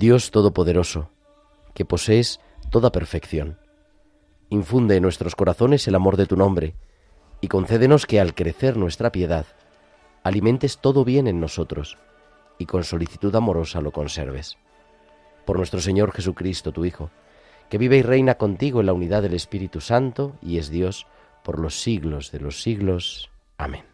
Dios Todopoderoso, que posees toda perfección, infunde en nuestros corazones el amor de tu nombre, y concédenos que al crecer nuestra piedad, alimentes todo bien en nosotros, y con solicitud amorosa lo conserves. Por nuestro Señor Jesucristo, tu Hijo, que vive y reina contigo en la unidad del Espíritu Santo, y es Dios por los siglos de los siglos. Amén.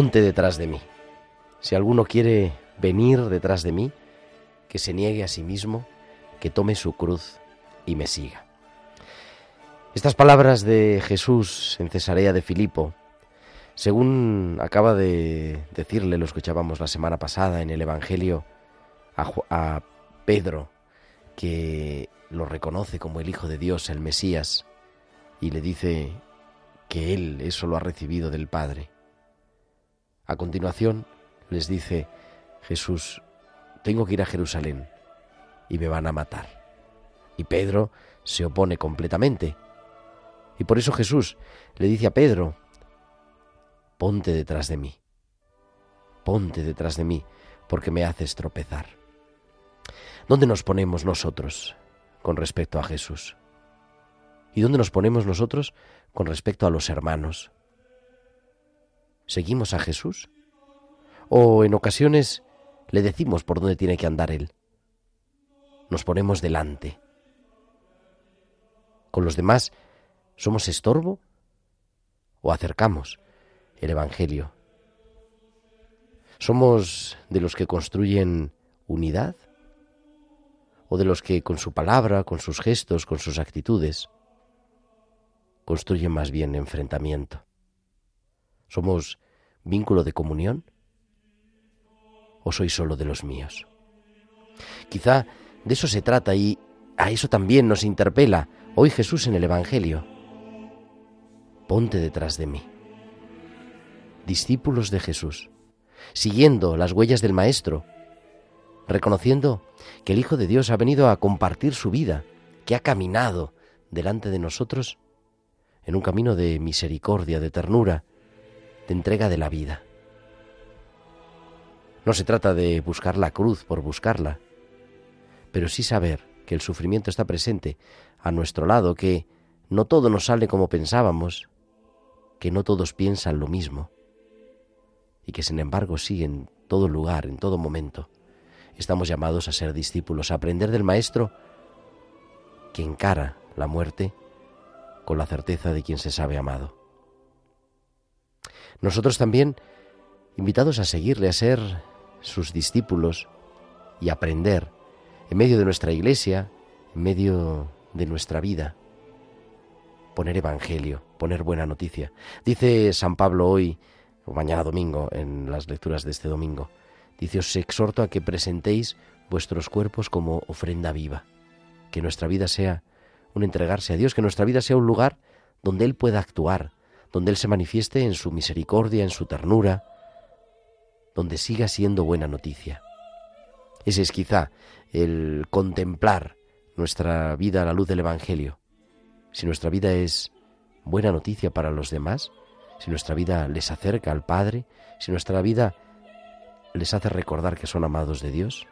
Ponte detrás de mí. Si alguno quiere venir detrás de mí, que se niegue a sí mismo, que tome su cruz y me siga. Estas palabras de Jesús en Cesarea de Filipo, según acaba de decirle, lo escuchábamos la semana pasada en el Evangelio, a, a Pedro, que lo reconoce como el Hijo de Dios, el Mesías, y le dice que él eso lo ha recibido del Padre. A continuación les dice Jesús, tengo que ir a Jerusalén y me van a matar. Y Pedro se opone completamente. Y por eso Jesús le dice a Pedro, ponte detrás de mí, ponte detrás de mí, porque me haces tropezar. ¿Dónde nos ponemos nosotros con respecto a Jesús? ¿Y dónde nos ponemos nosotros con respecto a los hermanos? ¿Seguimos a Jesús? ¿O en ocasiones le decimos por dónde tiene que andar Él? Nos ponemos delante. ¿Con los demás somos estorbo? ¿O acercamos el Evangelio? ¿Somos de los que construyen unidad? ¿O de los que con su palabra, con sus gestos, con sus actitudes, construyen más bien enfrentamiento? ¿Somos vínculo de comunión? ¿O soy solo de los míos? Quizá de eso se trata y a eso también nos interpela hoy Jesús en el Evangelio. Ponte detrás de mí. Discípulos de Jesús, siguiendo las huellas del Maestro, reconociendo que el Hijo de Dios ha venido a compartir su vida, que ha caminado delante de nosotros en un camino de misericordia, de ternura, entrega de la vida. No se trata de buscar la cruz por buscarla, pero sí saber que el sufrimiento está presente a nuestro lado, que no todo nos sale como pensábamos, que no todos piensan lo mismo, y que sin embargo sí en todo lugar, en todo momento, estamos llamados a ser discípulos, a aprender del Maestro que encara la muerte con la certeza de quien se sabe amado. Nosotros también, invitados a seguirle, a ser sus discípulos y aprender en medio de nuestra iglesia, en medio de nuestra vida, poner evangelio, poner buena noticia. Dice San Pablo hoy, o mañana domingo, en las lecturas de este domingo, dice, os exhorto a que presentéis vuestros cuerpos como ofrenda viva, que nuestra vida sea un entregarse a Dios, que nuestra vida sea un lugar donde Él pueda actuar, donde Él se manifieste en su misericordia, en su ternura, donde siga siendo buena noticia. Ese es quizá el contemplar nuestra vida a la luz del Evangelio, si nuestra vida es buena noticia para los demás, si nuestra vida les acerca al Padre, si nuestra vida les hace recordar que son amados de Dios,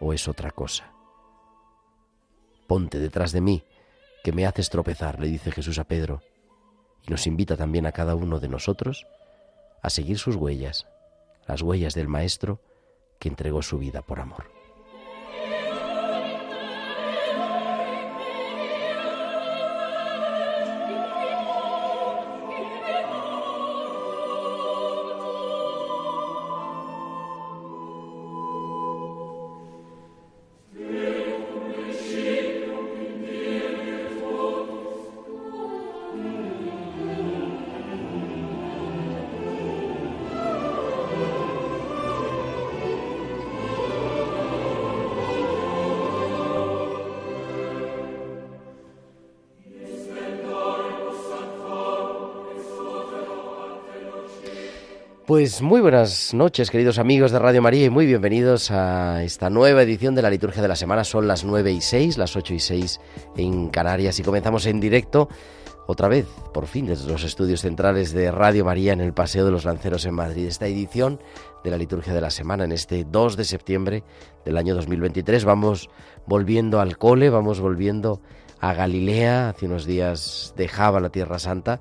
o es otra cosa. Ponte detrás de mí, que me haces tropezar, le dice Jesús a Pedro, y nos invita también a cada uno de nosotros a seguir sus huellas, las huellas del Maestro que entregó su vida por amor. Pues muy buenas noches, queridos amigos de Radio María, y muy bienvenidos a esta nueva edición de la Liturgia de la Semana. Son las 9 y 6, las 8 y 6 en Canarias, y comenzamos en directo otra vez, por fin, desde los estudios centrales de Radio María en el Paseo de los Lanceros en Madrid. Esta edición de la Liturgia de la Semana, en este 2 de septiembre del año 2023, vamos volviendo al cole, vamos volviendo a Galilea. Hace unos días dejaba la Tierra Santa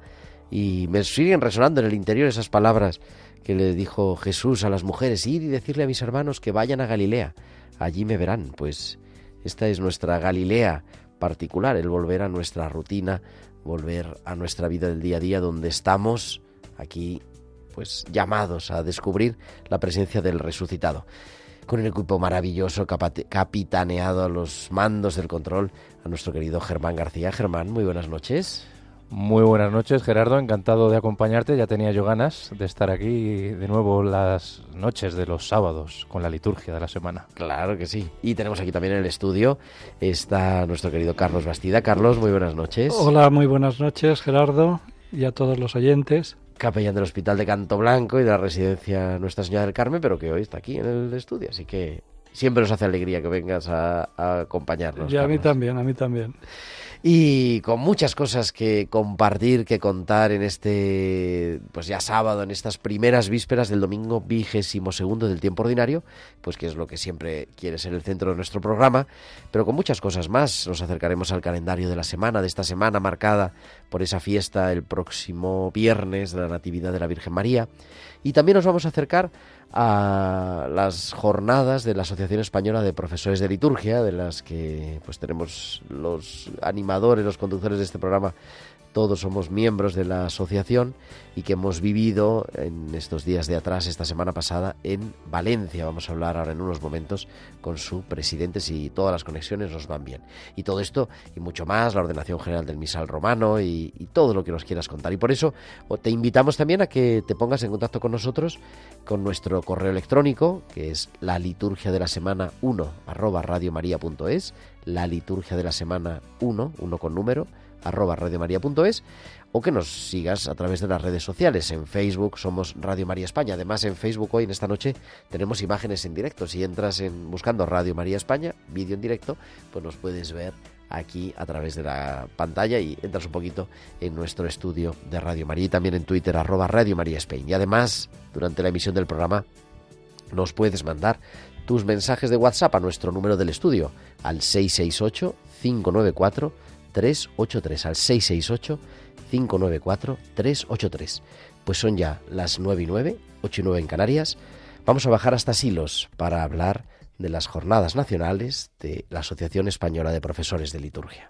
y me siguen resonando en el interior esas palabras que le dijo Jesús a las mujeres, ir y decirle a mis hermanos que vayan a Galilea, allí me verán. Pues esta es nuestra Galilea particular, el volver a nuestra rutina, volver a nuestra vida del día a día donde estamos aquí pues llamados a descubrir la presencia del resucitado. Con un equipo maravilloso capitaneado a los mandos del control a nuestro querido Germán García. Germán, muy buenas noches. Muy buenas noches, Gerardo. Encantado de acompañarte. Ya tenía yo ganas de estar aquí de nuevo las noches de los sábados con la liturgia de la semana. Claro que sí. Y tenemos aquí también en el estudio está nuestro querido Carlos Bastida. Carlos, muy buenas noches. Hola, muy buenas noches, Gerardo, y a todos los oyentes. Capellán del Hospital de Canto Blanco y de la residencia Nuestra Señora del Carmen, pero que hoy está aquí en el estudio. Así que siempre nos hace alegría que vengas a, acompañarnos. Y a mí también, a mí también y con muchas cosas que compartir, que contar en este, pues ya sábado, en estas primeras vísperas del domingo vigésimo segundo del tiempo ordinario, pues que es lo que siempre quiere ser el centro de nuestro programa, pero con muchas cosas más. Nos acercaremos al calendario de la semana, de esta semana marcada por esa fiesta el próximo viernes de la Natividad de la Virgen María, y también nos vamos a acercar a las jornadas de la Asociación Española de Profesores de Liturgia, de las que pues tenemos los animadores, los conductores de este programa todos somos miembros de la asociación y que hemos vivido en estos días de atrás, esta semana pasada, en Valencia. Vamos a hablar ahora en unos momentos con su presidente si todas las conexiones nos van bien. Y todo esto y mucho más, la ordenación general del misal romano y, todo lo que nos quieras contar. Y por eso te invitamos también a que te pongas en contacto con nosotros con nuestro correo electrónico, que es la liturgia de la semana 1 arroba radiomaria.es, la liturgia de la semana 1, 1 con número, arroba radiomaria.es o que nos sigas a través de las redes sociales. En Facebook somos Radio María España. Además, en Facebook hoy, en esta noche, tenemos imágenes en directo. Si entras en buscando Radio María España, vídeo en directo, pues nos puedes ver aquí a través de la pantalla y entras un poquito en nuestro estudio de Radio María y también en Twitter, arroba Radio María España. Y además, durante la emisión del programa, nos puedes mandar tus mensajes de WhatsApp a nuestro número del estudio, al 668 594 383 al 668 594 383. Pues son ya las 9 y 9, 8 y 9 en Canarias. Vamos a bajar hasta Silos para hablar de las jornadas nacionales de la Asociación Española de Profesores de Liturgia.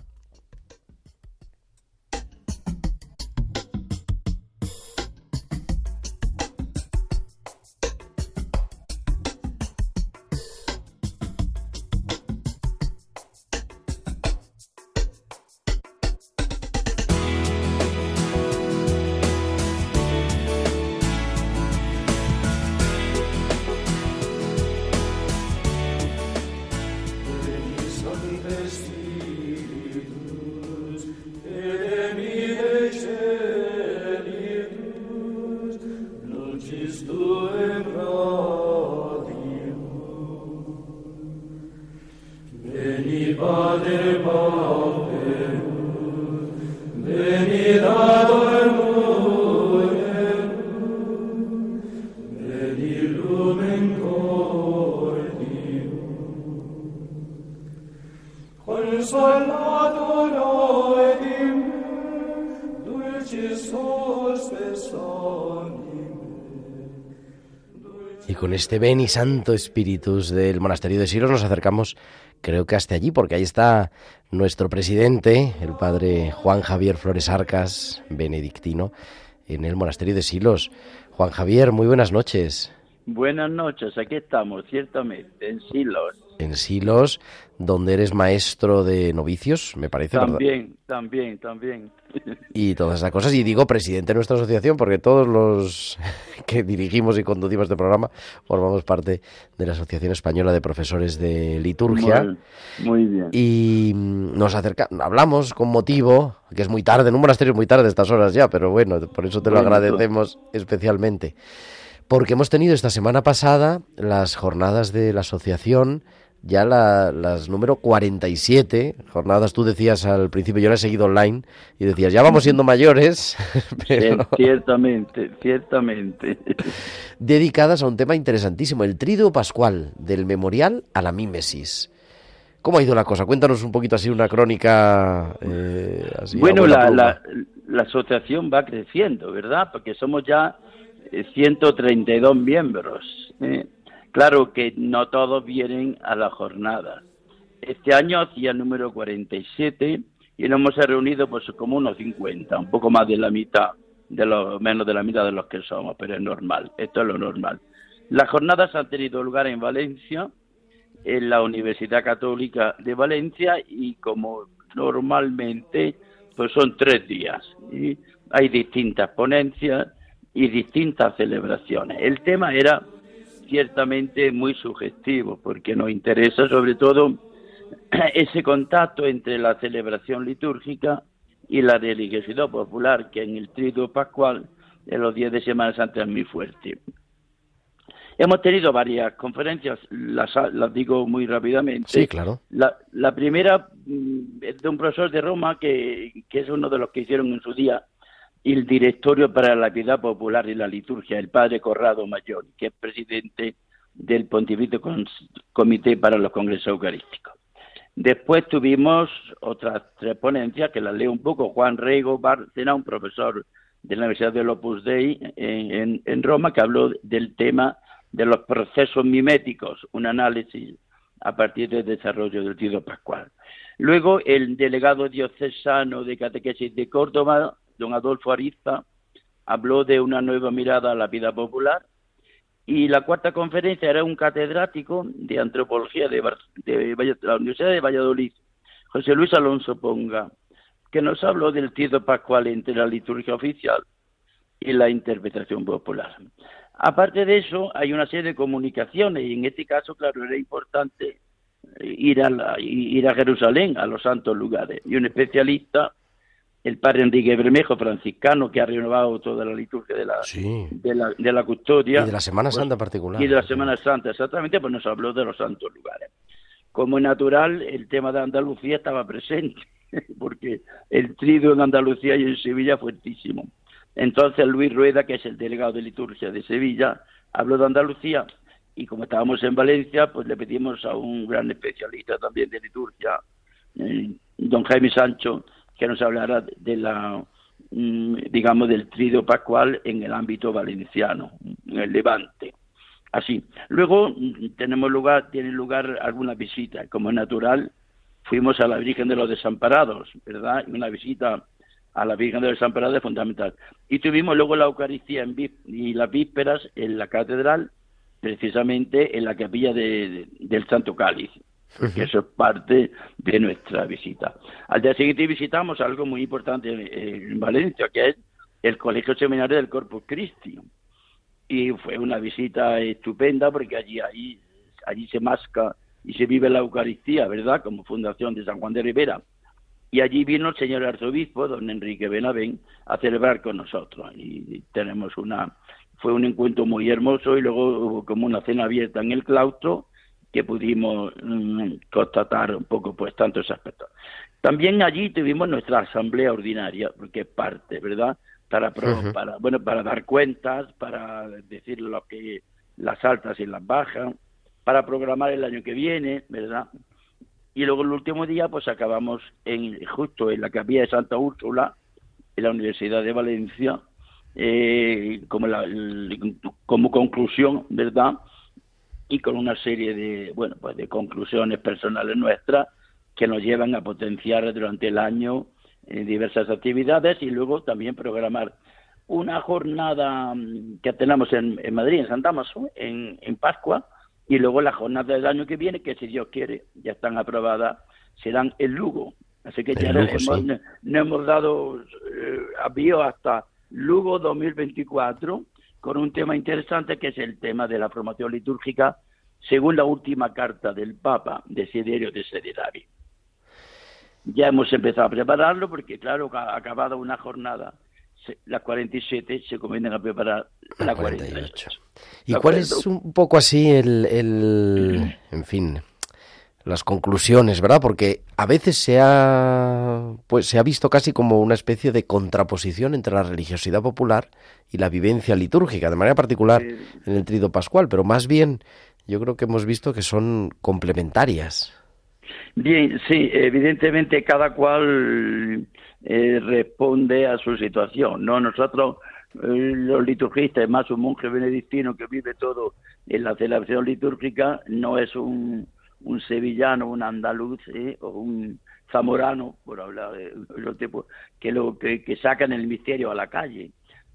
Y con este ven y Santo Espíritus del Monasterio de Silos nos acercamos, creo que hasta allí, porque ahí está nuestro presidente, el padre Juan Javier Flores Arcas, benedictino, en el Monasterio de Silos. Juan Javier, muy buenas noches. Buenas noches, aquí estamos, ciertamente, en Silos. En Silos, donde eres maestro de novicios, me parece. También, también, también. Y todas esas cosas. Y digo presidente de nuestra asociación porque todos los que dirigimos y conducimos este programa formamos parte de la Asociación Española de Profesores de Liturgia. Muy, bien. Y nos acercamos, hablamos con motivo, que es muy tarde, en un monasterio es muy tarde estas horas ya, pero bueno, por eso te lo agradecemos especialmente. Porque hemos tenido esta semana pasada las jornadas de la asociación ya las número 47 jornadas. Tú decías al principio, yo la he seguido online y decías, ya vamos siendo mayores. Ciertamente, ciertamente. Dedicadas a un tema interesantísimo, el triduo pascual, del memorial a la mímesis. ¿Cómo ha ido la cosa? Cuéntanos un poquito así una crónica. Eh, bueno, la, la, la, asociación va creciendo, ¿verdad? Porque somos ya 132 miembros. ¿eh? Claro que no todos vienen a la jornada. Este año hacía el número 47 y nos hemos reunido pues como unos 50, un poco más de la mitad, de menos de la mitad de los que somos, pero es normal, esto es lo normal. Las jornadas han tenido lugar en Valencia, en la Universidad Católica de Valencia y como normalmente pues son tres días hay distintas ponencias y distintas celebraciones. El tema era ciertamente muy sugestivo, porque nos interesa sobre todo ese contacto entre la celebración litúrgica y la religiosidad popular, que en el triduo pascual de los días de Semana Santa es muy fuerte. Hemos tenido varias conferencias, las, las digo muy rápidamente. Sí, claro. La, la primera mm, es de un profesor de Roma que, que es uno de los que hicieron en su día el directorio para la piedad popular y la liturgia, el padre Corrado Mayor, que es presidente del Pontificio Comité para los Congresos Eucarísticos. Después tuvimos otras tres ponencias, que las leo un poco. Juan Reigo Bárcena, un profesor de la Universidad de Opus Dei en, en, Roma, que habló del tema de los procesos miméticos, un análisis a partir del desarrollo del Tito Pascual. Luego, el delegado diocesano de Catequesis de Córdoba, don Adolfo Ariza, habló de una nueva mirada a la vida popular. Y la cuarta conferencia era un catedrático de antropología de, la Universidad de Valladolid, José Luis Alonso Ponga, que nos habló del tito pascual entre la liturgia oficial y la interpretación popular. Aparte de eso, hay una serie de comunicaciones y en este caso, claro, era importante ir a, ir a Jerusalén, a los santos lugares. Y un especialista el padre Enrique Bermejo, franciscano, que ha renovado toda la liturgia de la, de la, custodia. Y de la Semana pues, Santa en particular. Y de la Semana Santa, exactamente, pues nos habló de los santos lugares. Como es natural, el tema de Andalucía estaba presente, porque el trido en Andalucía y en Sevilla fue fuertísimo. Entonces Luis Rueda, que es el delegado de liturgia de Sevilla, habló de Andalucía y como estábamos en Valencia, pues le pedimos a un gran especialista también de liturgia, eh, don Jaime Sancho, que nos hablará de la mm, digamos del trido pascual en el ámbito valenciano, en el Levante. Así. Luego mm, tenemos lugar, tienen lugar algunas visitas, como es natural, fuimos a la Virgen de los Desamparados, ¿verdad? Y una visita a la Virgen de los Desamparados es fundamental. Y tuvimos luego la Eucaristía en, y las vísperas en la catedral, precisamente en la capilla de, del Santo Cáliz eso es parte de nuestra visita. Al día siguiente visitamos algo muy importante en Valencia, que es el Colegio Seminario del Corpus Christi. Y fue una visita estupenda porque allí, allí, allí se masca y se vive la Eucaristía, ¿verdad? Como fundación de San Juan de Rivera. Y allí vino el señor arzobispo, don Enrique Benavén, a celebrar con nosotros. Y tenemos una, fue un encuentro muy hermoso y luego hubo como una cena abierta en el claustro que pudimos mm, constatar un poco pues tantos aspectos. También allí tuvimos nuestra asamblea ordinaria, porque es parte, ¿verdad? Para, para, bueno, para dar cuentas, para decir lo que las altas y las bajas, para programar el año que viene, ¿verdad? Y luego el último día, pues acabamos en, justo en la capilla de Santa Úrsula, en la Universidad de Valencia, eh, como, la, como conclusión, ¿verdad? Y con una serie de, bueno, pues de conclusiones personales nuestras que nos llevan a potenciar durante el año eh, diversas actividades y luego también programar una jornada mm, que tenemos en, Madrid, en San Damaso, en, en Pascua, y luego la jornada del año que viene, que si Dios quiere, ya están aprobadas, serán en Lugo. Así que ya no hemos, dado eh, avío hasta Lugo 2024 con un tema interesante que es el tema de la formación litúrgica según la última carta del Papa Desiderio de Sederavi. Ya hemos empezado a prepararlo porque, claro, ha acabado una jornada las 47 se comienzan a preparar la, 48. ¿Y cuál es un poco así el, el, en fin, las conclusiones, ¿verdad? Porque a veces se ha, pues, se ha visto casi como una especie de contraposición entre la religiosidad popular y la vivencia litúrgica, de manera particular en el trido pascual, pero más bien yo creo que hemos visto que son complementarias. Bien, sí, evidentemente cada cual eh, responde a su situación, ¿no? Nosotros, eh, los liturgistas, más un monje benedictino que vive todo en la celebración litúrgica, no es un, un sevillano, un andaluz ¿eh? o un zamorano, por hablar de los tipos, que, lo, que, sacan el misterio a la calle.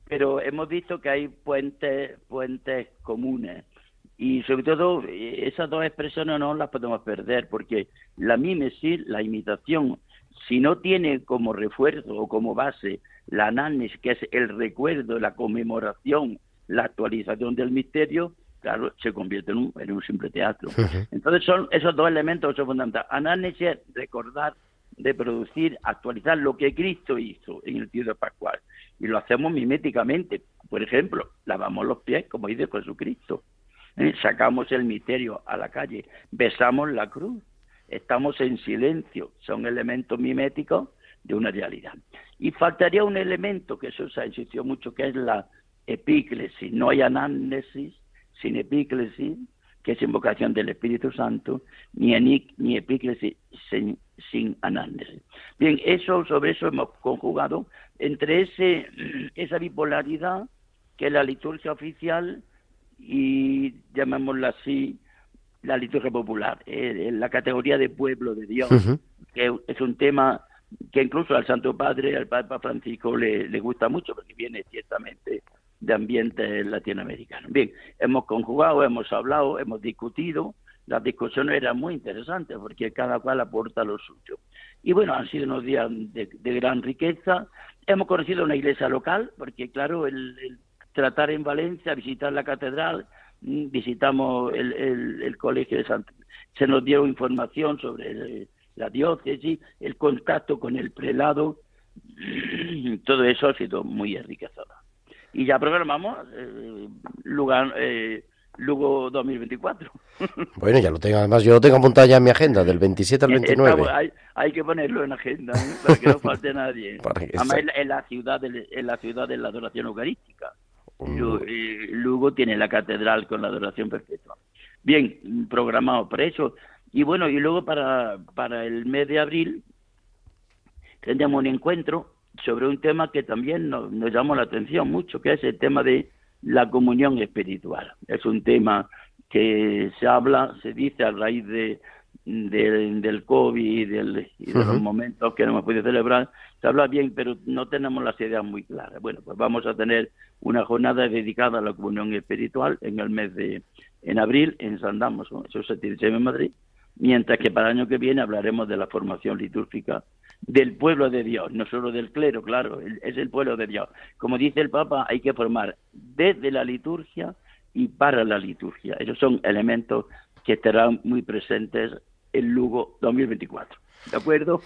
Pero hemos visto que hay puentes, puentes comunes y sobre todo, esas dos expresiones no las podemos perder, porque la mimesis, la imitación, si no tiene como refuerzo o como base la anamnesis, que es el recuerdo, la conmemoración, la actualización del misterio, claro, se convierte en un, en un simple teatro. Entonces son esos dos elementos son fundamentales. Es recordar, reproducir, actualizar lo que Cristo hizo en el de pascual. Y lo hacemos miméticamente. Por ejemplo, lavamos los pies, como dice Jesucristo. ¿eh? sacamos el misterio a la calle, besamos la cruz, estamos en silencio, son elementos miméticos de una realidad. Y faltaría un elemento que eso se ha insistido mucho, que es la epíclesis. No hay anánesis sin epíclesis, que es invocación del Espíritu Santo, ni, ni epíclesis sin, sin anánesis. Bien, eso, sobre eso hemos conjugado entre ese, esa bipolaridad que es la liturgia oficial y llamémosla así, la liturgia popular, eh, la categoría de pueblo de Dios, que es un tema que incluso al Santo Padre, al Papa Francisco, le, le gusta mucho, porque viene ciertamente de ambiente latinoamericano. Bien, hemos conjugado, hemos hablado, hemos discutido, las discusiones eran muy interesantes porque cada cual aporta lo suyo. Y bueno, han sido unos días de, gran riqueza. Hemos conocido una iglesia local, porque claro, el tratar en Valencia, visitar la catedral, mm, visitamos el, colegio de Santa. Se nos dio información sobre la diócesis, el contacto con el prelado, todo eso ha sido muy enriquecedor. Y ya programamos eh, lugar, eh, Lugo 2024. Bueno, ya lo tengo, además yo lo tengo apuntado ya en mi agenda, del 27 al 29. hay, que ponerlo en agenda, ¿eh? para que no falte nadie. Además, en la, ciudad en la ciudad de la adoración eucarística. Lugo tiene la catedral con la adoración perpetua. Bien, programado para eso. Y bueno, y luego para, para el mes de abril tendríamos un encuentro sobre un tema que también nos, nos llamó la atención mucho, que es el tema de la comunión espiritual. Es un tema que se habla, se dice a raíz de, del COVID y, del, de los momentos que no hemos podido celebrar, se habla bien, pero no tenemos las ideas muy claras. Bueno, pues vamos a tener una jornada dedicada a la comunión espiritual en el mes de en abril en San Damaso, eso se tiene en Madrid, mientras que para el año que viene hablaremos de la formación litúrgica del pueblo de Dios, no solo del clero, claro, es el pueblo de Dios. Como dice el Papa, hay que formar desde la liturgia y para la liturgia. Esos son elementos que estarán muy presentes en Lugo 2024. ¿De acuerdo?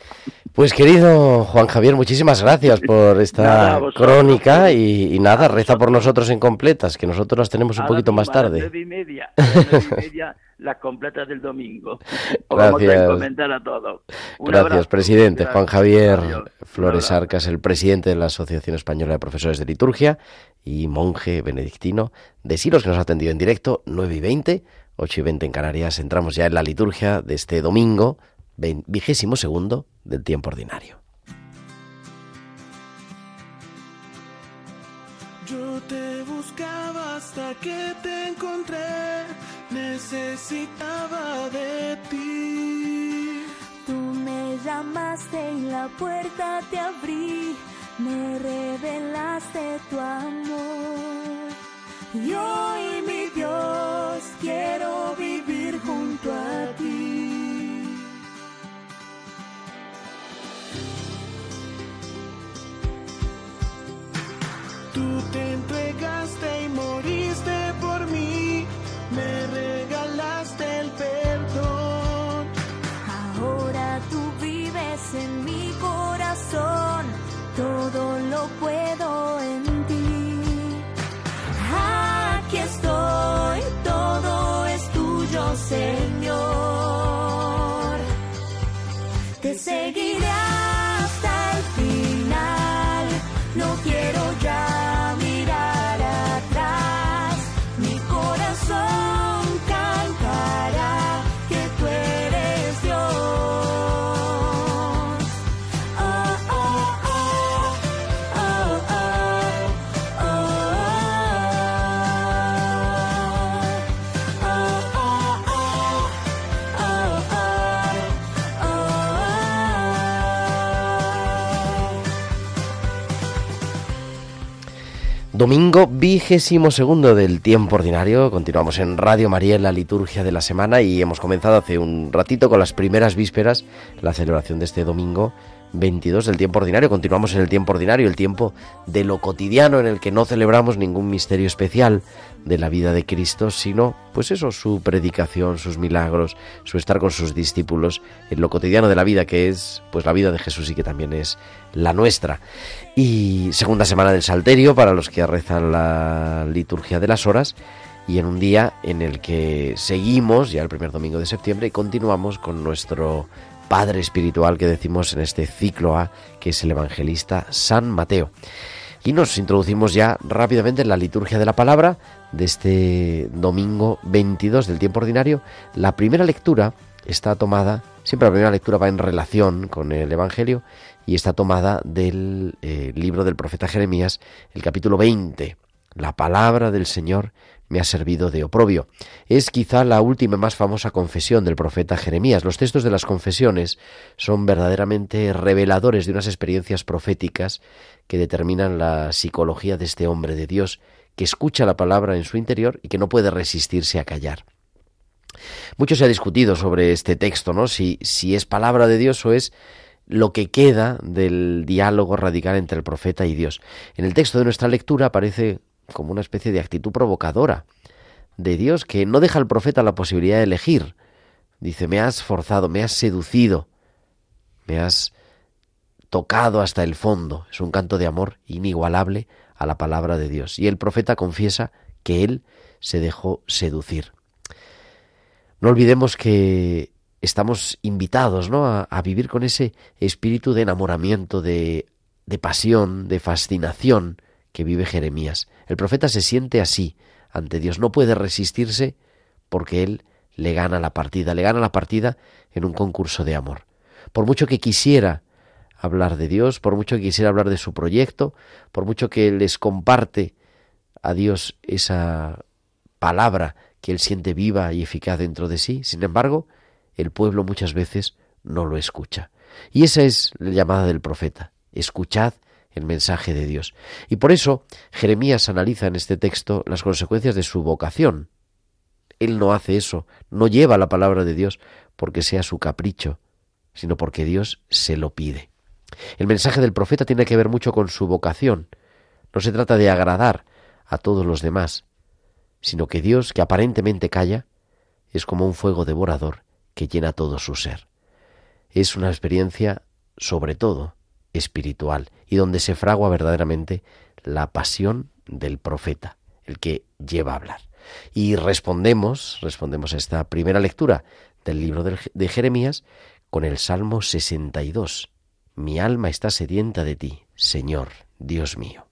Pues querido Juan Javier, muchísimas gracias por esta crónica y, nada, reza por nosotros en completas, que nosotros las tenemos un poquito más tarde. A las y media, y media las completas del domingo. gracias. Vamos a, a todos. gracias, presidente. Juan Javier Flores Arcas, el presidente de la Asociación Española de Profesores de Liturgia y monje benedictino de Silos, que nos ha atendido en directo, 9 y 20, 8 y 20 en Canarias. Entramos ya en la liturgia de este domingo, vigésimo segundo del tiempo ordinario. Yo te buscaba hasta que te encontré, necesitaba de ti. Tú me llamaste y la puerta te abrí, me revelaste tu amor. Y hoy, mi Domingo vigésimo segundo del tiempo ordinario. Continuamos en Radio María en la liturgia de la semana y hemos comenzado hace un ratito con las primeras vísperas la celebración de este domingo 22 del tiempo ordinario. Continuamos en el tiempo ordinario, el tiempo de lo cotidiano en el que no celebramos ningún misterio especial de la vida de Cristo, sino pues eso, su predicación, sus milagros, su estar con sus discípulos en lo cotidiano de la vida que es pues la vida de Jesús y que también es la nuestra. Y segunda semana del Salterio para los que rezan la liturgia de las horas y en un día en el que seguimos ya el primer domingo de septiembre y continuamos con nuestro padre espiritual que decimos en este ciclo A, que es el evangelista San Mateo. Y nos introducimos ya rápidamente en la liturgia de la palabra de este domingo 22 del tiempo ordinario. La primera lectura está tomada, siempre la primera lectura va en relación con el Evangelio y está tomada del eh, libro del profeta Jeremías, el capítulo 20. La palabra del Señor me ha servido de oprobio. Es quizá la última más famosa confesión del profeta Jeremías. Los textos de las confesiones son verdaderamente reveladores de unas experiencias proféticas que determinan la psicología de este hombre de Dios que escucha la palabra en su interior y que no puede resistirse a callar. Mucho se ha discutido sobre este texto, ¿no? Si, si es palabra de Dios o es lo que queda del diálogo radical entre el profeta y Dios. En el texto de nuestra lectura aparece como una especie de actitud provocadora de Dios que no deja al profeta la posibilidad de elegir. Dice, me has forzado, me has seducido, me has tocado hasta el fondo. Es un canto de amor inigualable a la palabra de Dios. Y el profeta confiesa que él se dejó seducir. No olvidemos que estamos invitados ¿no? a, vivir con ese espíritu de enamoramiento, de, de pasión, de fascinación que vive Jeremías. El profeta se siente así ante Dios, no puede resistirse porque él le gana la partida, le gana la partida en un concurso de amor. Por mucho que quisiera hablar de Dios, por mucho que quisiera hablar de su proyecto, por mucho que les comparte a Dios esa palabra que él siente viva y eficaz dentro de sí, sin embargo, el pueblo muchas veces no lo escucha. Y esa es la llamada del profeta. Escuchad el mensaje de Dios. Y por eso Jeremías analiza en este texto las consecuencias de su vocación. Él no hace eso, no lleva la palabra de Dios porque sea su capricho, sino porque Dios se lo pide. El mensaje del profeta tiene que ver mucho con su vocación. No se trata de agradar a todos los demás, sino que Dios, que aparentemente calla, es como un fuego devorador que llena todo su ser. es una experiencia sobre todo espiritual y donde se fragua verdaderamente la pasión del profeta, el que lleva a hablar. Y respondemos, respondemos a esta primera lectura del libro de Jeremías con el Salmo 62. Mi alma está sedienta de ti, Señor, Dios mío.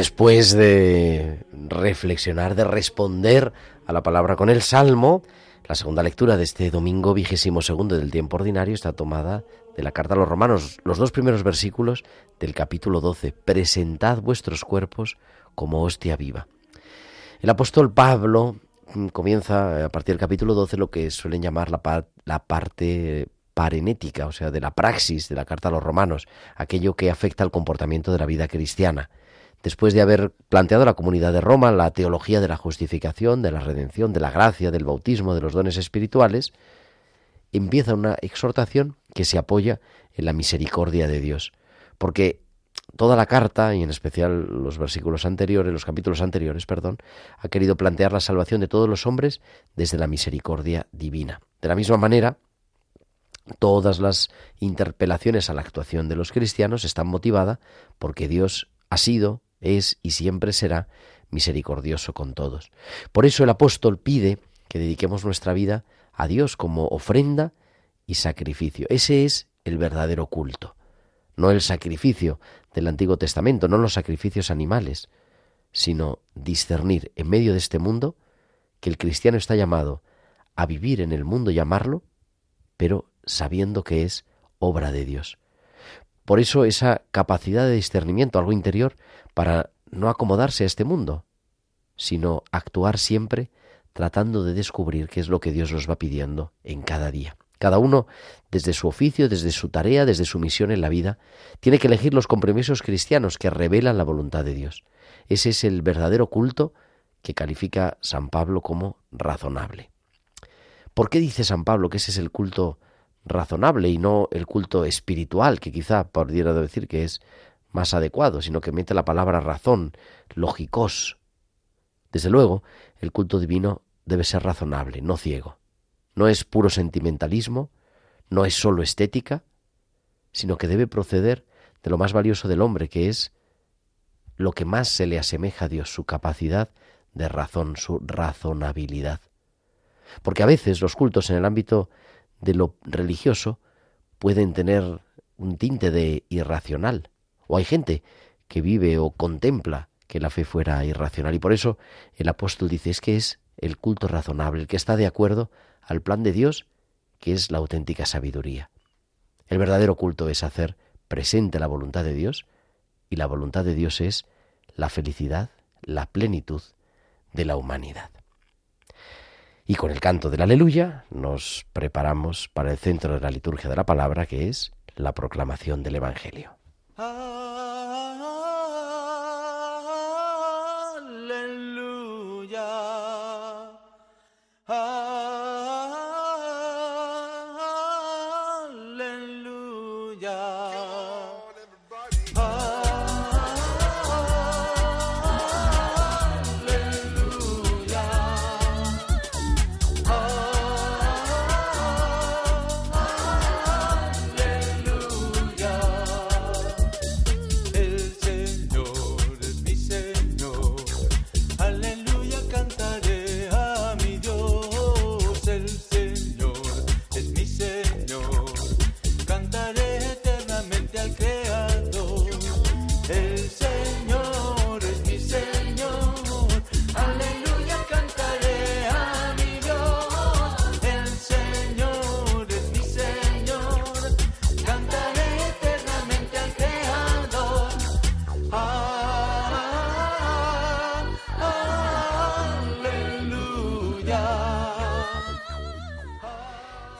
Después de reflexionar, de responder a la palabra con el Salmo, la segunda lectura de este domingo vigésimo segundo del tiempo ordinario está tomada de la carta a los romanos, los dos primeros versículos del capítulo 12. Presentad vuestros cuerpos como hostia viva. El apóstol Pablo comienza a partir del capítulo 12 lo que suelen llamar la, la parte parenética, o sea, de la praxis de la carta a los romanos, aquello que afecta al comportamiento de la vida cristiana después de haber planteado la comunidad de Roma la teología de la justificación, de la redención, de la gracia, del bautismo, de los dones espirituales, empieza una exhortación que se apoya en la misericordia de Dios. Porque toda la carta, y en especial los versículos anteriores, los capítulos anteriores, perdón, ha querido plantear la salvación de todos los hombres desde la misericordia divina. De la misma manera, todas las interpelaciones a la actuación de los cristianos están motivadas porque Dios ha sido, es y siempre será misericordioso con todos. Por eso el apóstol pide que dediquemos nuestra vida a Dios como ofrenda y sacrificio. Ese es el verdadero culto, no el sacrificio del Antiguo Testamento, no los sacrificios animales, sino discernir en medio de este mundo que el cristiano está llamado a vivir en el mundo y amarlo, pero sabiendo que es obra de Dios. Por eso esa capacidad de discernimiento, algo interior, para no acomodarse a este mundo, sino actuar siempre tratando de descubrir qué es lo que Dios nos va pidiendo en cada día. Cada uno, desde su oficio, desde su tarea, desde su misión en la vida, tiene que elegir los compromisos cristianos que revelan la voluntad de Dios. Ese es el verdadero culto que califica San Pablo como razonable. ¿Por qué dice San Pablo que ese es el culto razonable y no el culto espiritual, que quizá pudiera decir que es más adecuado, sino que mete la palabra razón, lógicos. Desde luego, el culto divino debe ser razonable, no ciego. No es puro sentimentalismo, no es solo estética, sino que debe proceder de lo más valioso del hombre, que es lo que más se le asemeja a Dios, su capacidad de razón, su razonabilidad. Porque a veces los cultos en el ámbito de lo religioso pueden tener un tinte de irracional. O hay gente que vive o contempla que la fe fuera irracional. Y por eso el apóstol dice es que es el culto razonable, el que está de acuerdo al plan de Dios, que es la auténtica sabiduría. El verdadero culto es hacer presente la voluntad de Dios, y la voluntad de Dios es la felicidad, la plenitud de la humanidad. Y con el canto del aleluya nos preparamos para el centro de la liturgia de la palabra, que es la proclamación del Evangelio.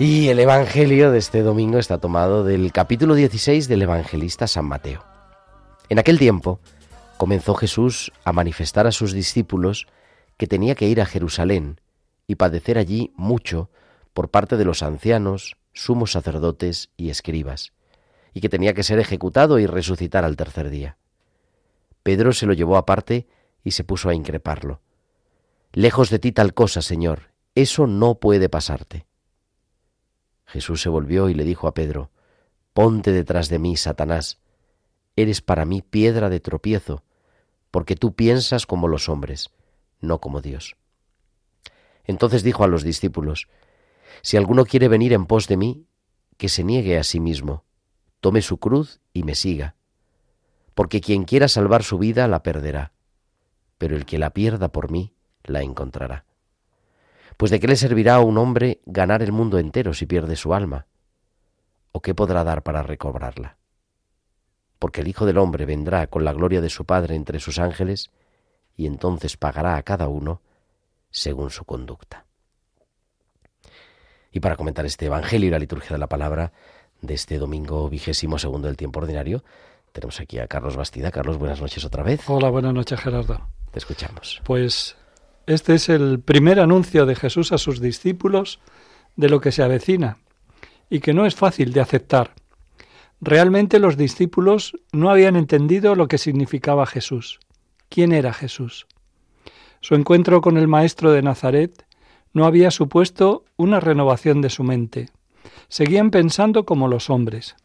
Y el Evangelio de este domingo está tomado del capítulo 16 del Evangelista San Mateo. En aquel tiempo comenzó Jesús a manifestar a sus discípulos que tenía que ir a Jerusalén y padecer allí mucho por parte de los ancianos, sumos sacerdotes y escribas, y que tenía que ser ejecutado y resucitar al tercer día. Pedro se lo llevó aparte y se puso a increparlo. Lejos de ti tal cosa, Señor, eso no puede pasarte. Jesús se volvió y le dijo a Pedro, Ponte detrás de mí, Satanás, eres para mí piedra de tropiezo, porque tú piensas como los hombres, no como Dios. Entonces dijo a los discípulos, Si alguno quiere venir en pos de mí, que se niegue a sí mismo, tome su cruz y me siga, porque quien quiera salvar su vida la perderá, pero el que la pierda por mí la encontrará. Pues de qué le servirá a un hombre ganar el mundo entero si pierde su alma? ¿O qué podrá dar para recobrarla? Porque el Hijo del Hombre vendrá con la gloria de su Padre entre sus ángeles y entonces pagará a cada uno según su conducta. Y para comentar este Evangelio y la liturgia de la palabra de este domingo vigésimo segundo del tiempo ordinario, tenemos aquí a Carlos Bastida. Carlos, buenas noches otra vez. Hola, buenas noches, Gerardo. Te escuchamos. Pues este es el primer anuncio de Jesús a sus discípulos de lo que se avecina y que no es fácil de aceptar. Realmente los discípulos no habían entendido lo que significaba Jesús. ¿Quién era Jesús? Su encuentro con el Maestro de Nazaret no había supuesto una renovación de su mente. Seguían pensando como los hombres.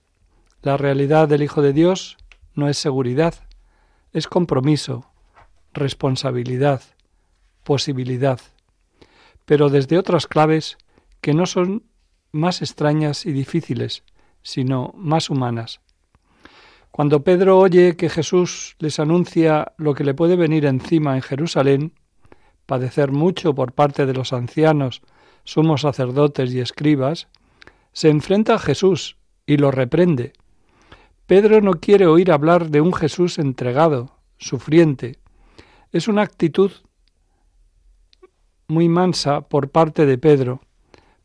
La realidad del Hijo de Dios no es seguridad, es compromiso, responsabilidad, posibilidad, pero desde otras claves que no son más extrañas y difíciles, sino más humanas. Cuando Pedro oye que Jesús les anuncia lo que le puede venir encima en Jerusalén, padecer mucho por parte de los ancianos, sumos sacerdotes y escribas, se enfrenta a Jesús y lo reprende. Pedro no quiere oír hablar de un Jesús entregado, sufriente. Es una actitud muy mansa por parte de Pedro,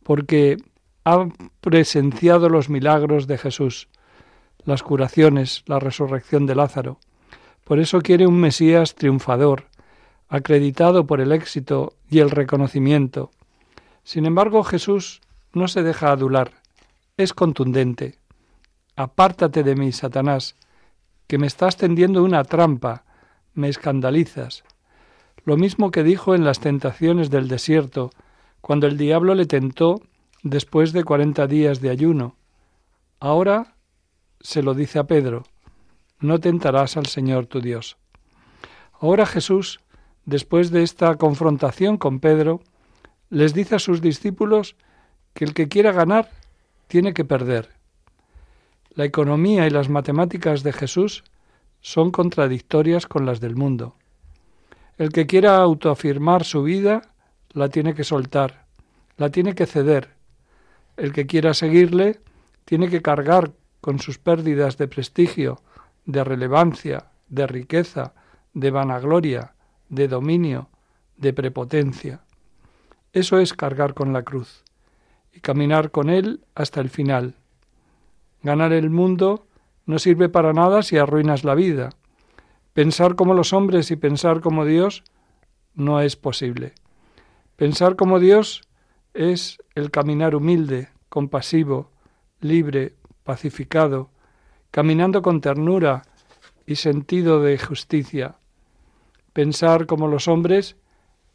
porque ha presenciado los milagros de Jesús, las curaciones, la resurrección de Lázaro. Por eso quiere un Mesías triunfador, acreditado por el éxito y el reconocimiento. Sin embargo, Jesús no se deja adular. es contundente. Apártate de mí, Satanás, que me estás tendiendo una trampa, me escandalizas. Lo mismo que dijo en las tentaciones del desierto, cuando el diablo le tentó después de cuarenta días de ayuno. Ahora se lo dice a Pedro, no tentarás al Señor tu Dios. Ahora Jesús, después de esta confrontación con Pedro, les dice a sus discípulos que el que quiera ganar tiene que perder. La economía y las matemáticas de Jesús son contradictorias con las del mundo. El que quiera autoafirmar su vida la tiene que soltar, la tiene que ceder. El que quiera seguirle tiene que cargar con sus pérdidas de prestigio, de relevancia, de riqueza, de vanagloria, de dominio, de prepotencia. Eso es cargar con la cruz y caminar con él hasta el final. Ganar el mundo no sirve para nada si arruinas la vida. Pensar como los hombres y pensar como Dios no es posible. Pensar como Dios es el caminar humilde, compasivo, libre, pacificado, caminando con ternura y sentido de justicia. Pensar como los hombres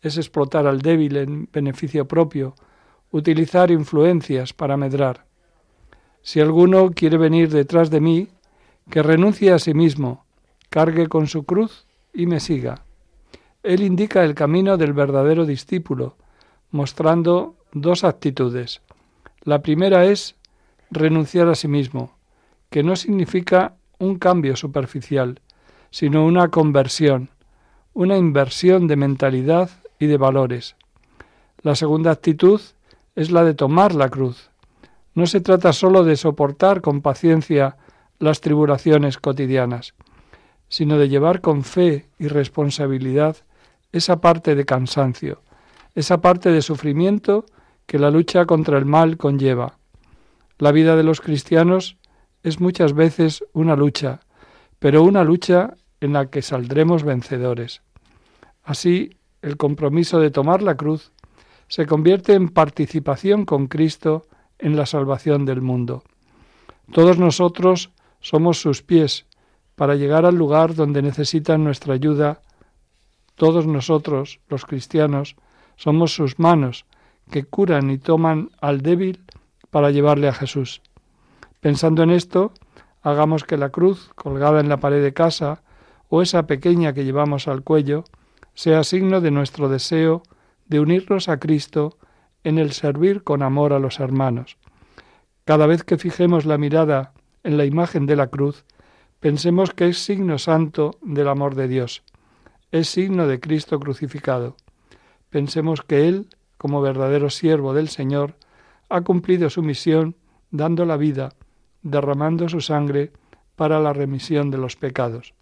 es explotar al débil en beneficio propio, utilizar influencias para medrar. Si alguno quiere venir detrás de mí, que renuncie a sí mismo, cargue con su cruz y me siga. Él indica el camino del verdadero discípulo, mostrando dos actitudes. La primera es renunciar a sí mismo, que no significa un cambio superficial, sino una conversión, una inversión de mentalidad y de valores. La segunda actitud es la de tomar la cruz. No se trata sólo de soportar con paciencia las tribulaciones cotidianas, sino de llevar con fe y responsabilidad esa parte de cansancio, esa parte de sufrimiento que la lucha contra el mal conlleva. La vida de los cristianos es muchas veces una lucha, pero una lucha en la que saldremos vencedores. Así, el compromiso de tomar la cruz se convierte en participación con Cristo en la salvación del mundo. Todos nosotros somos sus pies para llegar al lugar donde necesitan nuestra ayuda. Todos nosotros, los cristianos, somos sus manos que curan y toman al débil para llevarle a Jesús. Pensando en esto, hagamos que la cruz colgada en la pared de casa o esa pequeña que llevamos al cuello sea signo de nuestro deseo de unirnos a Cristo en el servir con amor a los hermanos. Cada vez que fijemos la mirada en la imagen de la cruz, pensemos que es signo santo del amor de Dios, es signo de Cristo crucificado. Pensemos que Él, como verdadero siervo del Señor, ha cumplido su misión dando la vida, derramando su sangre para la remisión de los pecados.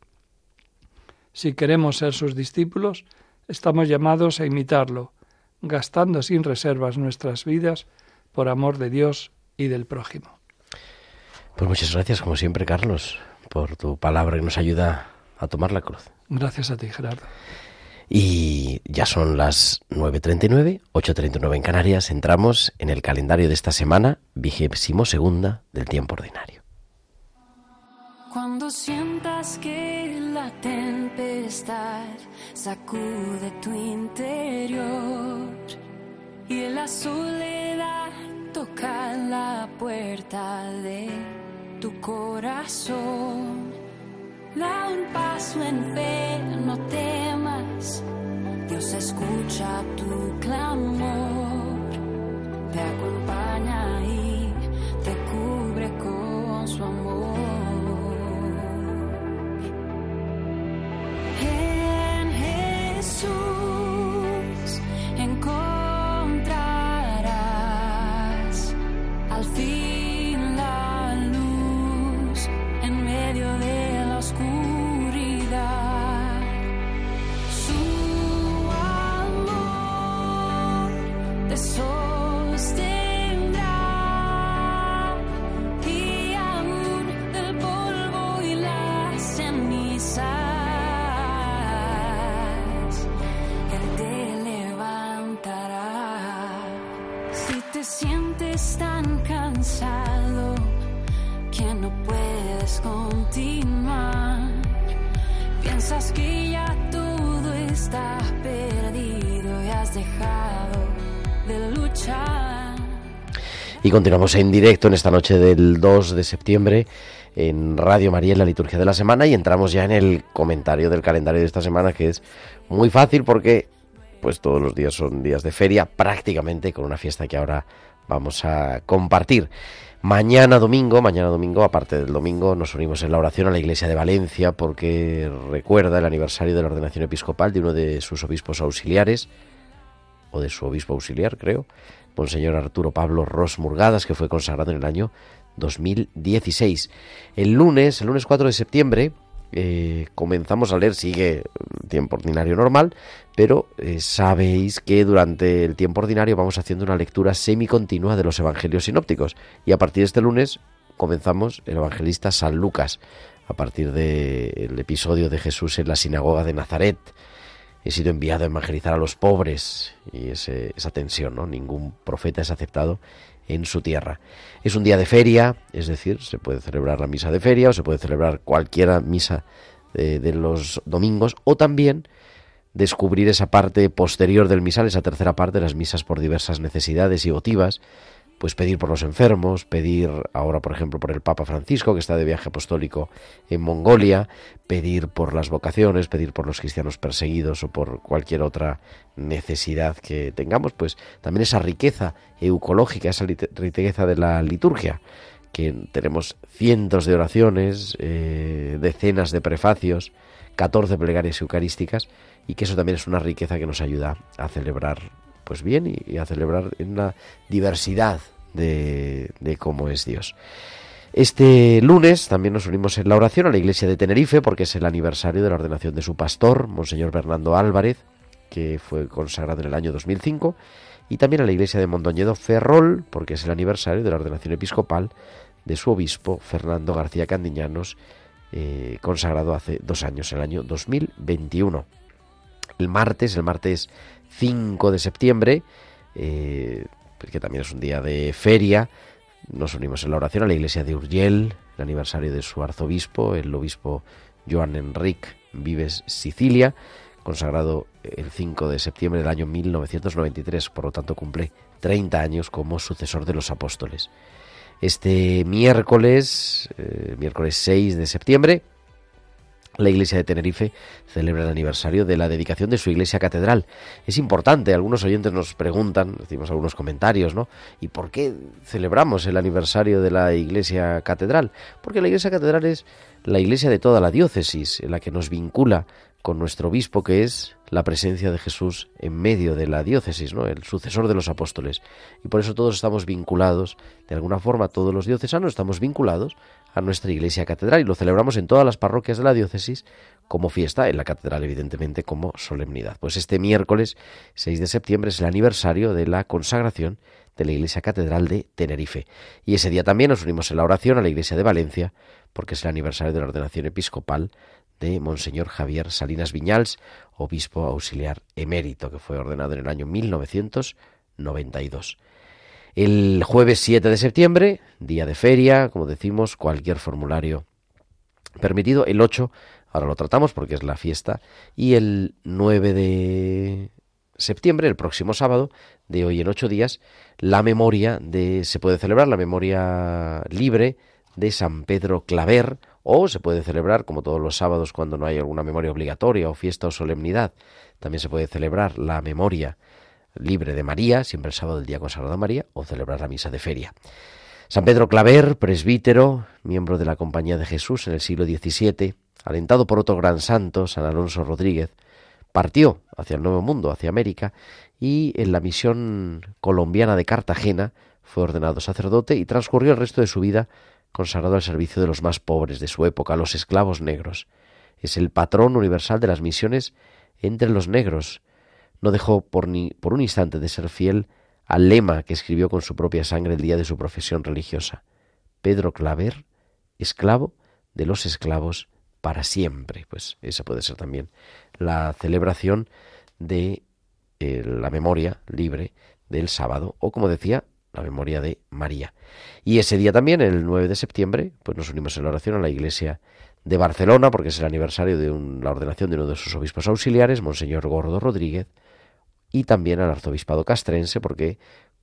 Si queremos ser sus discípulos, estamos llamados a imitarlo, gastando sin reservas nuestras vidas por amor de Dios y del prójimo. Pues muchas gracias, como siempre, Carlos, por tu palabra que nos ayuda a tomar la cruz. Gracias a ti, Gerardo. Y ya son las 9.39, 8.39 en Canarias. Entramos en el calendario de esta semana, vigésimo segunda del tiempo ordinario. Cuando sientas que la tempestad sacude tu interior y la soledad toca la puerta de tu corazón, da un paso en fe, no temas, Dios escucha tu clamor, te acompaña y te cubre con su amor. En Jesús lastimar. Piensas que ya todo está perdido y has dejado de luchar. Y continuamos en directo en esta noche del 2 de septiembre en Radio María en la liturgia de la semana y entramos ya en el comentario del calendario de esta semana que es muy fácil porque pues todos los días son días de feria prácticamente con una fiesta que ahora vamos a compartir. Mañana domingo, mañana domingo, aparte del domingo, nos unimos en la oración a la iglesia de Valencia porque recuerda el aniversario de la ordenación episcopal de uno de sus obispos auxiliares, o de su obispo auxiliar, creo, Monseñor Arturo Pablo Ros Murgadas, que fue consagrado en el año 2016. El lunes, el lunes 4 de septiembre, eh, comenzamos a leer, sigue tiempo ordinario normal, pero eh, sabéis que durante el tiempo ordinario vamos haciendo una lectura semicontinua de los evangelios sinópticos y a partir de este lunes comenzamos el evangelista San Lucas, a partir del episodio de Jesús en la sinagoga de Nazaret. He sido enviado a evangelizar a los pobres y esa tensión, ¿no? Ningún profeta es aceptado en su tierra. Es un día de feria, es decir, se puede celebrar la misa de feria o se puede celebrar cualquiera misa de, de los domingos o también descubrir esa parte posterior del misal, esa tercera parte de las misas por diversas necesidades y votivas, pues pedir por los enfermos, pedir ahora, por ejemplo, por el Papa Francisco, que está de viaje apostólico en Mongolia, pedir por las vocaciones, pedir por los cristianos perseguidos o por cualquier otra necesidad que tengamos, pues también esa riqueza eucológica, esa riqueza de la liturgia, que tenemos cientos de oraciones, eh, decenas de prefacios, 14 plegarias eucarísticas, y que eso también es una riqueza que nos ayuda a celebrar pues bien y, a celebrar en una diversidad de, cómo es Dios. Este lunes también nos unimos en la oración a la iglesia de Tenerife porque es el aniversario de la ordenación de su pastor, Monseñor Bernardo Álvarez, que fue consagrado en el año 2005, y también a la iglesia de Mondoñedo Ferrol porque es el aniversario de la ordenación episcopal de su obispo, Fernando García Candiñanos, eh, consagrado hace dos años, el año 2021. El martes, el martes 5 de septiembre, eh, que también es un día de feria. Nos unimos en la oración a la iglesia de Urgel, el aniversario de su arzobispo, el obispo Joan Enrique Vives Sicilia, consagrado el 5 de septiembre del año 1993, por lo tanto cumple 30 años como sucesor de los apóstoles. Este miércoles, eh, miércoles 6 de septiembre, la iglesia de Tenerife celebra el aniversario de la dedicación de su iglesia catedral. Es importante, algunos oyentes nos preguntan, decimos algunos comentarios, ¿no? ¿Y por qué celebramos el aniversario de la iglesia catedral? Porque la iglesia catedral es la iglesia de toda la diócesis, en la que nos vincula con nuestro obispo, que es la presencia de Jesús en medio de la diócesis, ¿no? el sucesor de los apóstoles. Y por eso todos estamos vinculados, de alguna forma todos los diocesanos estamos vinculados a nuestra iglesia catedral y lo celebramos en todas las parroquias de la diócesis como fiesta, en la catedral evidentemente como solemnidad. Pues este miércoles 6 de septiembre es el aniversario de la consagración de la iglesia catedral de Tenerife. Y ese día también nos unimos en la oración a la iglesia de Valencia, porque es el aniversario de la ordenación episcopal de Monseñor Javier Salinas Viñals, obispo auxiliar emérito, que fue ordenado en el año 1992. El jueves 7 de septiembre, día de feria, como decimos, cualquier formulario permitido. El 8, ahora lo tratamos porque es la fiesta. Y el 9 de septiembre, el próximo sábado, de hoy en ocho días, la memoria de, se puede celebrar la memoria libre de San Pedro Claver, o se puede celebrar, como todos los sábados, cuando no hay alguna memoria obligatoria o fiesta o solemnidad, también se puede celebrar la memoria libre de María, siempre el sábado del día consagrado a María, o celebrar la misa de feria. San Pedro Claver, presbítero, miembro de la Compañía de Jesús en el siglo XVII, alentado por otro gran santo, San Alonso Rodríguez, partió hacia el Nuevo Mundo, hacia América, y en la misión colombiana de Cartagena fue ordenado sacerdote y transcurrió el resto de su vida consagrado al servicio de los más pobres de su época, los esclavos negros. Es el patrón universal de las misiones entre los negros. No dejó por, ni, por un instante de ser fiel al lema que escribió con su propia sangre el día de su profesión religiosa. Pedro Claver, esclavo de los esclavos para siempre. Pues esa puede ser también la celebración de eh, la memoria libre del sábado, o como decía, la memoria de María. Y ese día también, el 9 de septiembre, pues nos unimos en la oración a la iglesia de Barcelona, porque es el aniversario de la ordenación de uno de sus obispos auxiliares, Monseñor Gordo Rodríguez, y también al arzobispado castrense, porque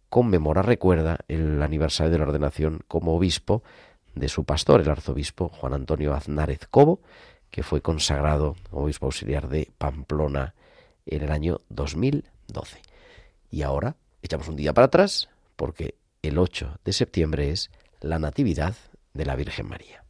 conmemora, recuerda el aniversario de la ordenación como obispo de su pastor, el arzobispo Juan Antonio Aznárez Cobo, que fue consagrado obispo auxiliar de Pamplona en el año 2012. Y ahora echamos un día para atrás porque el 8 de septiembre es la Natividad de la Virgen María.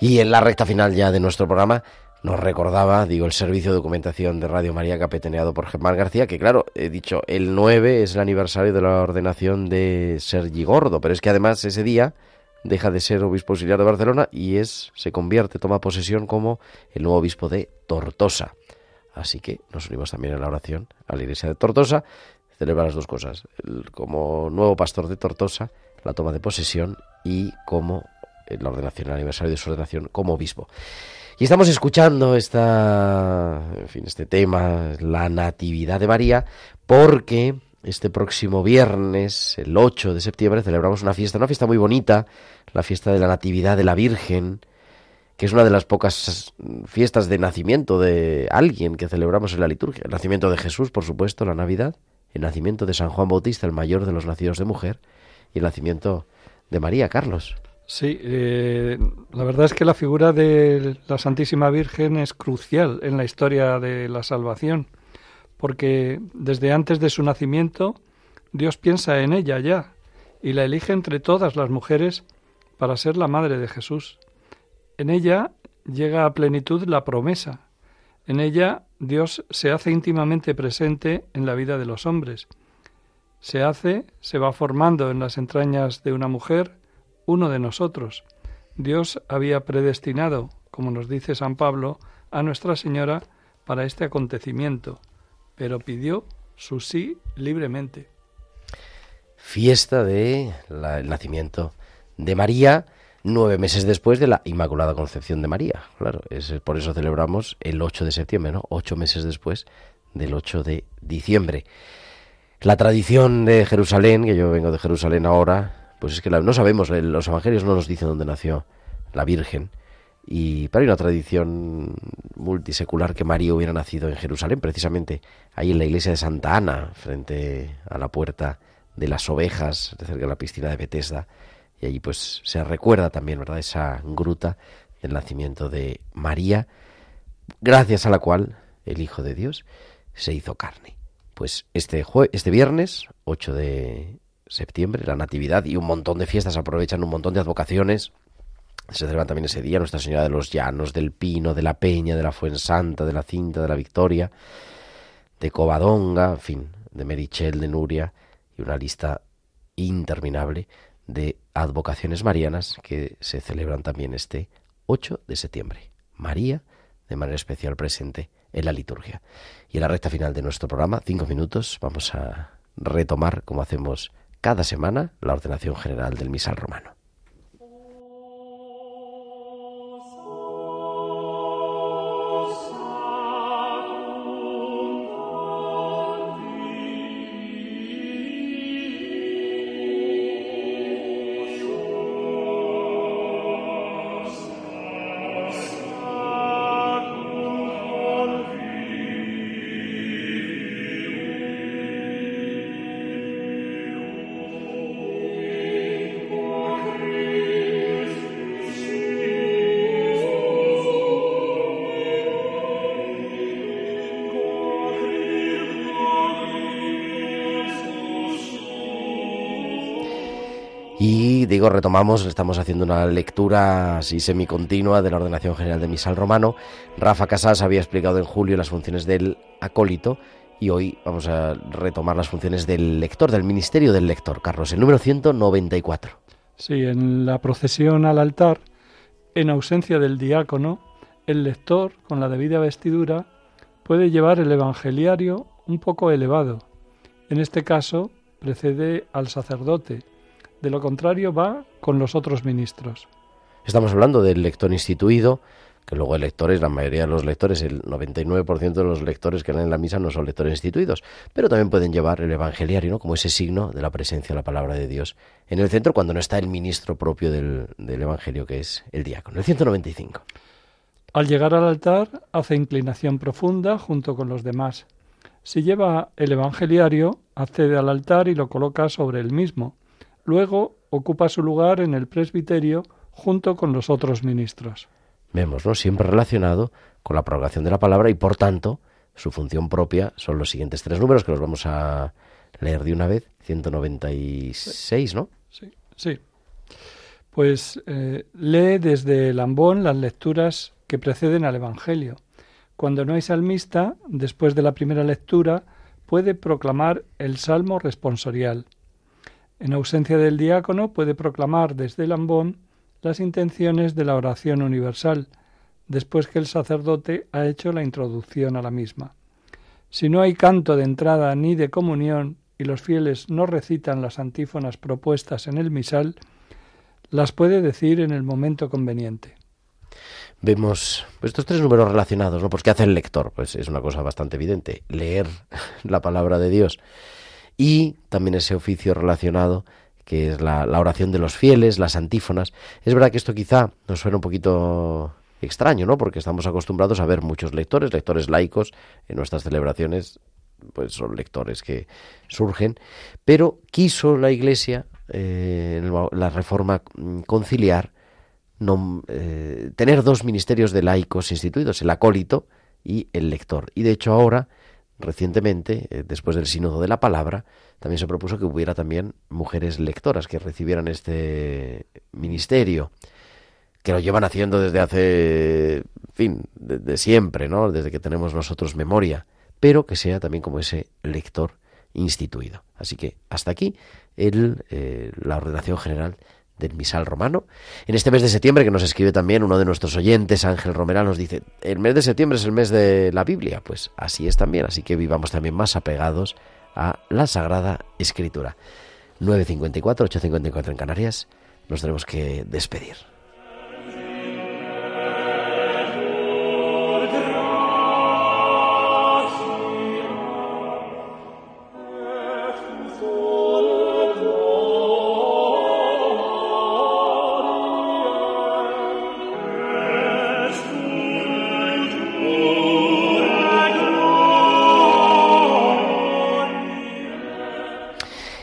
Y en la recta final ya de nuestro programa nos recordaba, digo, el servicio de documentación de Radio María capitaneado por Germán García, que claro, he dicho, el 9 es el aniversario de la ordenación de Sergi Gordo, pero es que además ese día deja de ser obispo auxiliar de Barcelona y es se convierte, toma posesión como el nuevo obispo de Tortosa. Así que nos unimos también en la oración a la iglesia de Tortosa, celebra las dos cosas, como nuevo pastor de Tortosa, la toma de posesión y como la ordenación, el aniversario de su ordenación como obispo. Y estamos escuchando esta, en fin, este tema, la Natividad de María, porque este próximo viernes, el 8 de septiembre, celebramos una fiesta, una fiesta muy bonita, la fiesta de la Natividad de la Virgen, que es una de las pocas fiestas de nacimiento de alguien que celebramos en la liturgia. El nacimiento de Jesús, por supuesto, la Navidad, el nacimiento de San Juan Bautista, el mayor de los nacidos de mujer, y el nacimiento de María, Carlos. Sí, eh, la verdad es que la figura de la Santísima Virgen es crucial en la historia de la salvación, porque desde antes de su nacimiento Dios piensa en ella ya y la elige entre todas las mujeres para ser la madre de Jesús. En ella llega a plenitud la promesa. En ella Dios se hace íntimamente presente en la vida de los hombres. Se hace, se va formando en las entrañas de una mujer, uno de nosotros. Dios había predestinado, como nos dice San Pablo, a Nuestra Señora para este acontecimiento, pero pidió su sí libremente. Fiesta de el nacimiento de María, nueve meses después de la Inmaculada Concepción de María. Claro, es por eso celebramos el 8 de septiembre, ¿no? Ocho meses después del 8 de diciembre. La tradición de Jerusalén, que yo vengo de Jerusalén ahora, pues es que no sabemos, los evangelios no nos dicen dónde nació la Virgen. Y, pero hay una tradición multisecular que María hubiera nacido en Jerusalén, precisamente ahí en la iglesia de Santa Ana, frente a la puerta de las ovejas, cerca de la piscina de Bethesda. Y allí pues se recuerda también, ¿verdad?, esa gruta del nacimiento de María, gracias a la cual el Hijo de Dios se hizo carne. Pues este, este viernes, 8 de septiembre, la Natividad y un montón de fiestas, aprovechan un montón de advocaciones. Se celebra también ese día Nuestra Señora de los Llanos, del Pino, de la Peña, de la Fuensanta, de la Cinta, de la Victoria, de Covadonga, en fin, de Merichel, de Nuria, y una lista interminable de advocaciones marianas que se celebran también este 8 de septiembre. María de manera especial presente en la liturgia. Y en la recta final de nuestro programa, cinco minutos, vamos a retomar, como hacemos cada semana, la ordenación general del misal romano. Y digo, retomamos, estamos haciendo una lectura así semicontinua de la ordenación general de misal romano. Rafa Casas había explicado en julio las funciones del acólito y hoy vamos a retomar las funciones del lector, del ministerio del lector. Carlos, el número 194. Sí, en la procesión al altar, en ausencia del diácono, el lector, con la debida vestidura, puede llevar el evangeliario un poco elevado. En este caso, precede al sacerdote de lo contrario va con los otros ministros. Estamos hablando del lector instituido, que luego el lectores, la mayoría de los lectores, el 99% de los lectores que leen en la misa no son lectores instituidos, pero también pueden llevar el evangeliario, ¿no? como ese signo de la presencia de la palabra de Dios en el centro cuando no está el ministro propio del, del evangelio, que es el diácono. El 195. Al llegar al altar, hace inclinación profunda junto con los demás. Si lleva el evangeliario, accede al altar y lo coloca sobre el mismo. Luego ocupa su lugar en el presbiterio junto con los otros ministros. Vemos, ¿no? Siempre relacionado con la propagación de la palabra y por tanto su función propia son los siguientes tres números que los vamos a leer de una vez, 196, ¿no? Sí, sí. Pues eh, lee desde el ambón las lecturas que preceden al Evangelio. Cuando no hay salmista, después de la primera lectura, puede proclamar el salmo responsorial. En ausencia del diácono puede proclamar desde el ambón las intenciones de la oración universal, después que el sacerdote ha hecho la introducción a la misma. Si no hay canto de entrada ni de comunión y los fieles no recitan las antífonas propuestas en el misal, las puede decir en el momento conveniente. Vemos pues, estos tres números relacionados, ¿no? Pues ¿qué hace el lector? Pues es una cosa bastante evidente, leer la palabra de Dios y también ese oficio relacionado que es la, oración de los fieles, las antífonas. Es verdad que esto quizá nos suena un poquito extraño, ¿no? Porque estamos acostumbrados a ver muchos lectores, lectores laicos en nuestras celebraciones, pues son lectores que surgen, pero quiso la Iglesia, eh, la reforma conciliar, no, eh, tener dos ministerios de laicos instituidos, el acólito y el lector. Y de hecho ahora recientemente, eh, después del sínodo de la palabra, también se propuso que hubiera también mujeres lectoras que recibieran este ministerio, que lo llevan haciendo desde hace, fin, desde siempre, ¿no? Desde que tenemos nosotros memoria, pero que sea también como ese lector instituido. Así que hasta aquí el, eh, la ordenación general del misal romano. En este mes de septiembre, que nos escribe también uno de nuestros oyentes, Ángel Romera, nos dice, el mes de septiembre es el mes de la Biblia. Pues así es también, así que vivamos también más apegados a la Sagrada Escritura. 9.54, 8.54 en Canarias, nos tenemos que despedir.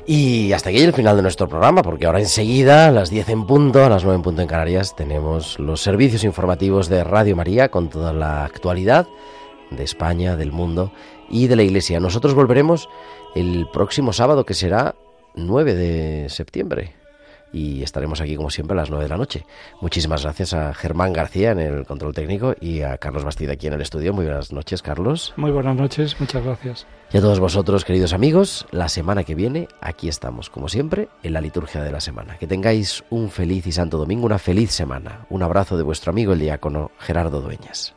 Y hasta aquí el final de nuestro programa, porque ahora enseguida, a las 10 en punto, a las 9 en punto en Canarias, tenemos los servicios informativos de Radio María con toda la actualidad de España, del mundo y de la Iglesia. Nosotros volveremos el próximo sábado, que será 9 de septiembre y estaremos aquí como siempre a las 9 de la noche. Muchísimas gracias a Germán García en el control técnico y a Carlos Bastida aquí en el estudio. Muy buenas noches, Carlos. Muy buenas noches, muchas gracias. Y a todos vosotros, queridos amigos, la semana que viene aquí estamos, como siempre, en la liturgia de la semana. Que tengáis un feliz y santo domingo, una feliz semana. Un abrazo de vuestro amigo el diácono Gerardo Dueñas.